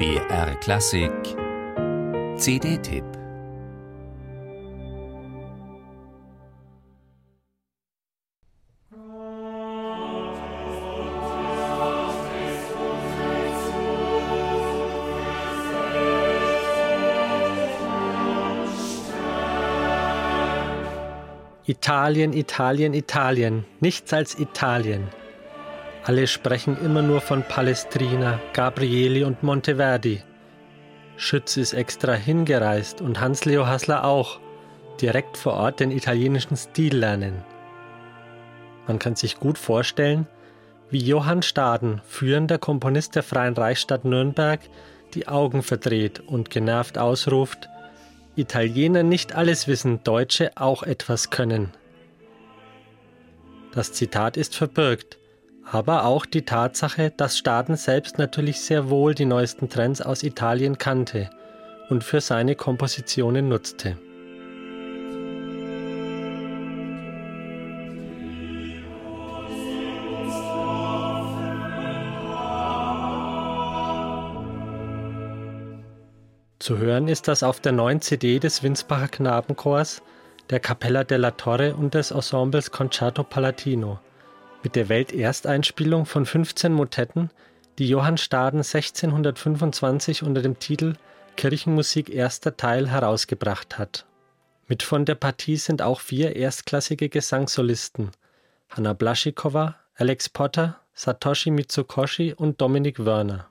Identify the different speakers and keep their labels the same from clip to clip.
Speaker 1: BR Klassik. CD-Tipp
Speaker 2: Italien, Italien, Italien, nichts als Italien. Alle sprechen immer nur von Palestrina, Gabrieli und Monteverdi. Schütz ist extra hingereist und Hans-Leo Hassler auch, direkt vor Ort den italienischen Stil lernen. Man kann sich gut vorstellen, wie Johann Staden, führender Komponist der Freien Reichsstadt Nürnberg, die Augen verdreht und genervt ausruft, Italiener nicht alles wissen, Deutsche auch etwas können. Das Zitat ist verbirgt, aber auch die Tatsache, dass Staden selbst natürlich sehr wohl die neuesten Trends aus Italien kannte und für seine Kompositionen nutzte. Zu hören ist das auf der neuen CD des Winsbacher Knabenchors, der Capella della Torre und des Ensembles Concerto Palatino mit der Weltersteinspielung von 15 Motetten, die Johann Staden 1625 unter dem Titel Kirchenmusik erster Teil herausgebracht hat. Mit von der Partie sind auch vier erstklassige Gesangssolisten: Hanna Blaschikova, Alex Potter, Satoshi Mitsukoshi und Dominik Wörner.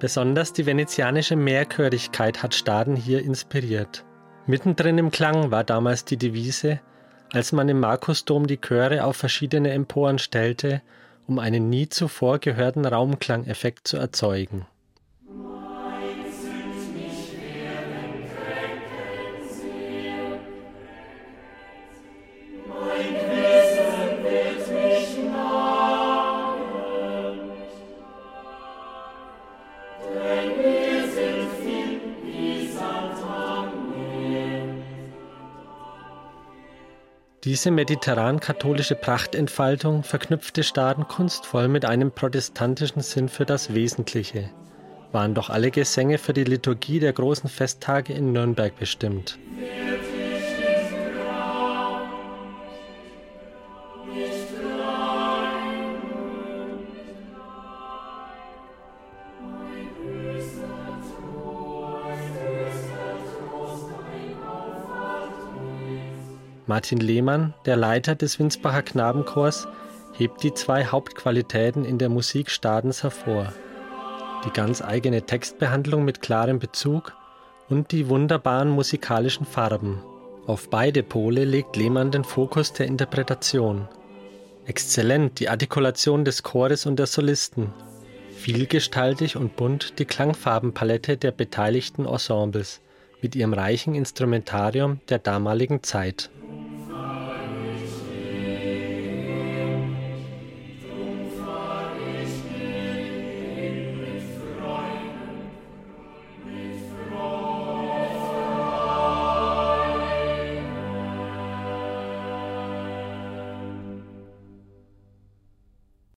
Speaker 2: Besonders die venezianische Mehrchörigkeit hat Staden hier inspiriert. Mittendrin im Klang war damals die Devise, als man im Markusdom die Chöre auf verschiedene Emporen stellte, um einen nie zuvor gehörten Raumklangeffekt zu erzeugen. Diese mediterran-katholische Prachtentfaltung verknüpfte Staden kunstvoll mit einem protestantischen Sinn für das Wesentliche, waren doch alle Gesänge für die Liturgie der großen Festtage in Nürnberg bestimmt. Martin Lehmann, der Leiter des Winsbacher Knabenchors, hebt die zwei Hauptqualitäten in der Musik Stadens hervor. Die ganz eigene Textbehandlung mit klarem Bezug und die wunderbaren musikalischen Farben. Auf beide Pole legt Lehmann den Fokus der Interpretation. Exzellent die Artikulation des Chores und der Solisten. Vielgestaltig und bunt die Klangfarbenpalette der beteiligten Ensembles mit ihrem reichen Instrumentarium der damaligen Zeit.